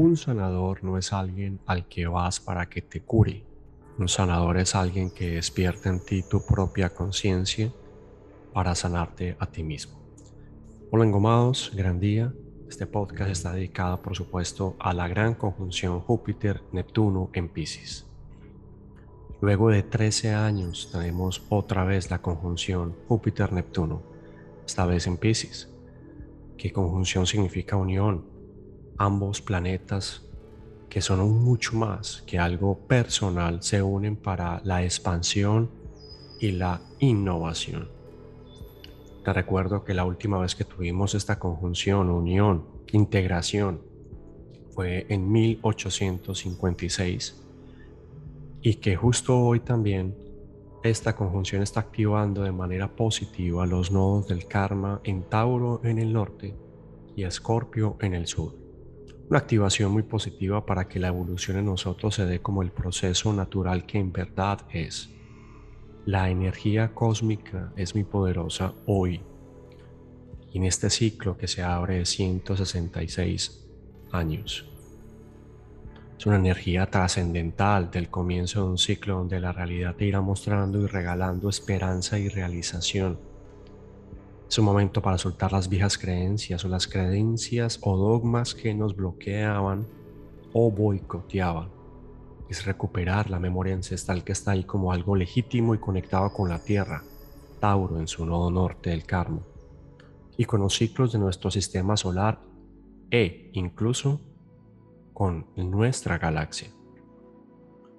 un sanador no es alguien al que vas para que te cure. Un sanador es alguien que despierta en ti tu propia conciencia para sanarte a ti mismo. Hola engomados, gran día. Este podcast está dedicado por supuesto a la gran conjunción Júpiter-Neptuno en Pisces. Luego de 13 años tenemos otra vez la conjunción Júpiter-Neptuno, esta vez en Pisces. ¿Qué conjunción significa unión? Ambos planetas que son mucho más que algo personal se unen para la expansión y la innovación. Te recuerdo que la última vez que tuvimos esta conjunción, unión, integración, fue en 1856 y que justo hoy también esta conjunción está activando de manera positiva los nodos del karma en Tauro en el norte y Escorpio en el sur. Una activación muy positiva para que la evolución en nosotros se dé como el proceso natural que en verdad es. La energía cósmica es muy poderosa hoy y en este ciclo que se abre de 166 años. Es una energía trascendental del comienzo de un ciclo donde la realidad te irá mostrando y regalando esperanza y realización. Es un momento para soltar las viejas creencias o las creencias o dogmas que nos bloqueaban o boicoteaban es recuperar la memoria ancestral que está ahí como algo legítimo y conectado con la tierra, Tauro en su nodo norte del karma, y con los ciclos de nuestro sistema solar e incluso con nuestra galaxia.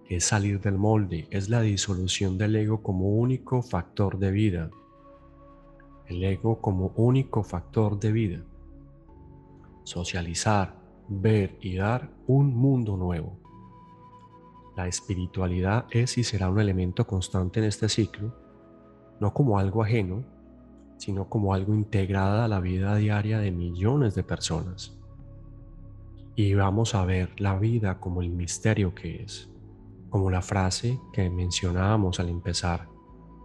Es salir del molde, es la disolución del ego como único factor de vida. El ego como único factor de vida. Socializar, ver y dar un mundo nuevo la espiritualidad es y será un elemento constante en este ciclo, no como algo ajeno, sino como algo integrado a la vida diaria de millones de personas. Y vamos a ver la vida como el misterio que es, como la frase que mencionábamos al empezar,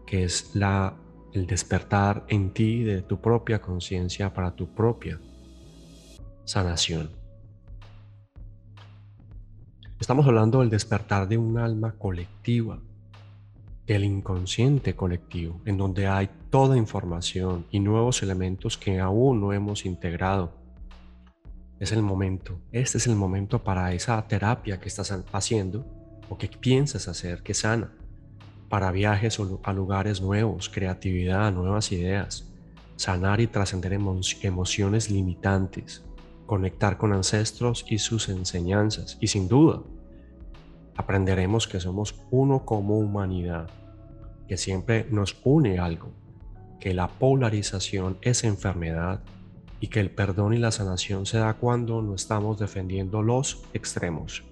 que es la, el despertar en ti de tu propia conciencia para tu propia sanación. Estamos hablando del despertar de un alma colectiva, del inconsciente colectivo, en donde hay toda información y nuevos elementos que aún no hemos integrado. Es el momento, este es el momento para esa terapia que estás haciendo o que piensas hacer, que sana, para viajes a lugares nuevos, creatividad, nuevas ideas, sanar y trascender emociones limitantes, conectar con ancestros y sus enseñanzas. Y sin duda, aprenderemos que somos uno como humanidad, que siempre nos une algo, que la polarización es enfermedad y que el perdón y la sanación se da cuando no estamos defendiendo los extremos.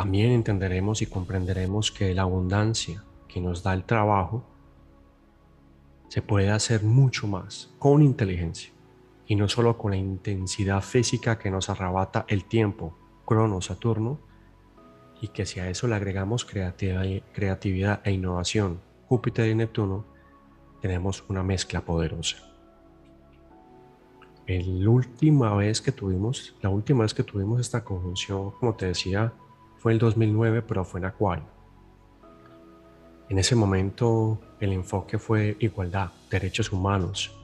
También entenderemos y comprenderemos que la abundancia que nos da el trabajo se puede hacer mucho más con inteligencia y no solo con la intensidad física que nos arrebata el tiempo, Crono, Saturno, y que si a eso le agregamos creatividad e innovación, Júpiter y Neptuno, tenemos una mezcla poderosa. La última vez que tuvimos, la última vez que tuvimos esta conjunción, como te decía, fue el 2009, pero fue en Acuario. En ese momento el enfoque fue igualdad, derechos humanos,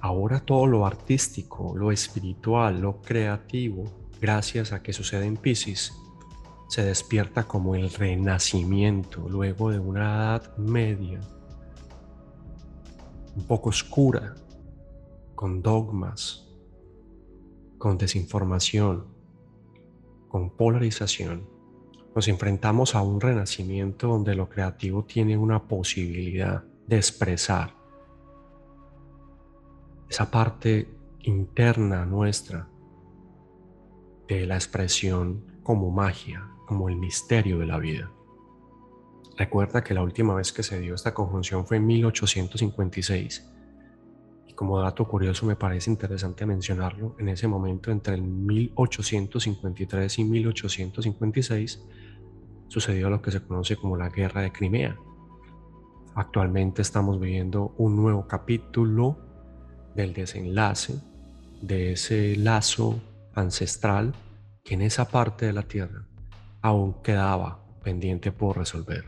Ahora todo lo artístico, lo espiritual, lo creativo, gracias a que sucede en Pisces, se despierta como el renacimiento luego de una edad media, un poco oscura, con dogmas, con desinformación, con polarización. Nos enfrentamos a un renacimiento donde lo creativo tiene una posibilidad de expresar esa parte interna nuestra de la expresión como magia, como el misterio de la vida. Recuerda que la última vez que se dio esta conjunción fue en 1856. Como dato curioso me parece interesante mencionarlo, en ese momento entre el 1853 y 1856 sucedió lo que se conoce como la Guerra de Crimea. Actualmente estamos viviendo un nuevo capítulo del desenlace de ese lazo ancestral que en esa parte de la tierra aún quedaba pendiente por resolver.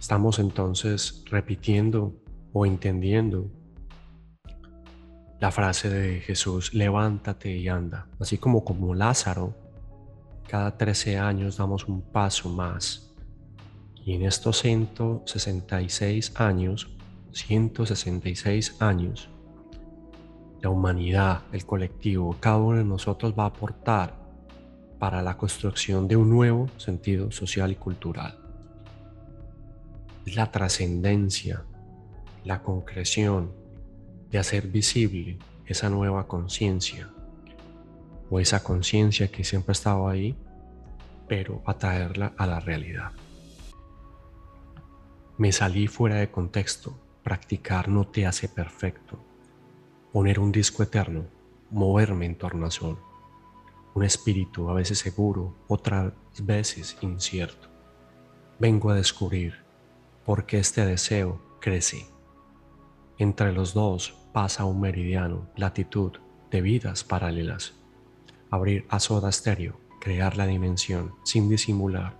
Estamos entonces repitiendo o entendiendo la frase de Jesús, levántate y anda, así como como Lázaro, cada 13 años damos un paso más. Y en estos 166 años, 166 años, la humanidad, el colectivo, cada uno de nosotros va a aportar para la construcción de un nuevo sentido social y cultural. la trascendencia, la concreción de hacer visible esa nueva conciencia o esa conciencia que siempre estaba ahí, pero atraerla a la realidad. Me salí fuera de contexto. Practicar no te hace perfecto poner un disco eterno, moverme en torno al sol, un espíritu a veces seguro, otras veces incierto. Vengo a descubrir por qué este deseo crece. Entre los dos pasa un meridiano, latitud de vidas paralelas. Abrir a soda estéreo, crear la dimensión sin disimular.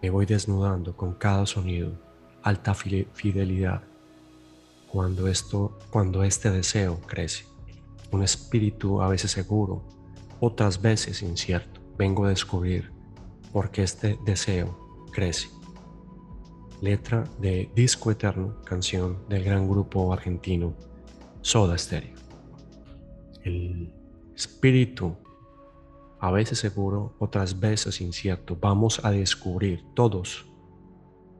Me voy desnudando con cada sonido, alta fidelidad cuando, esto, cuando este deseo crece. Un espíritu a veces seguro, otras veces incierto. Vengo a descubrir por qué este deseo crece. Letra de Disco Eterno, canción del gran grupo argentino Soda Stereo. El espíritu, a veces seguro, otras veces incierto. Vamos a descubrir todos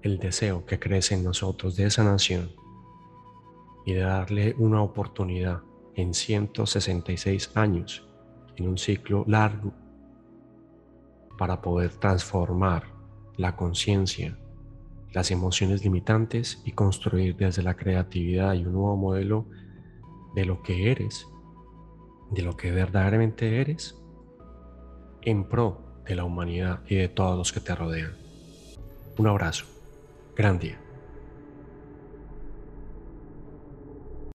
el deseo que crece en nosotros de esa nación y de darle una oportunidad en 166 años, en un ciclo largo, para poder transformar la conciencia, las emociones limitantes y construir desde la creatividad y un nuevo modelo de lo que eres, de lo que verdaderamente eres, en pro de la humanidad y de todos los que te rodean. Un abrazo. Gran día.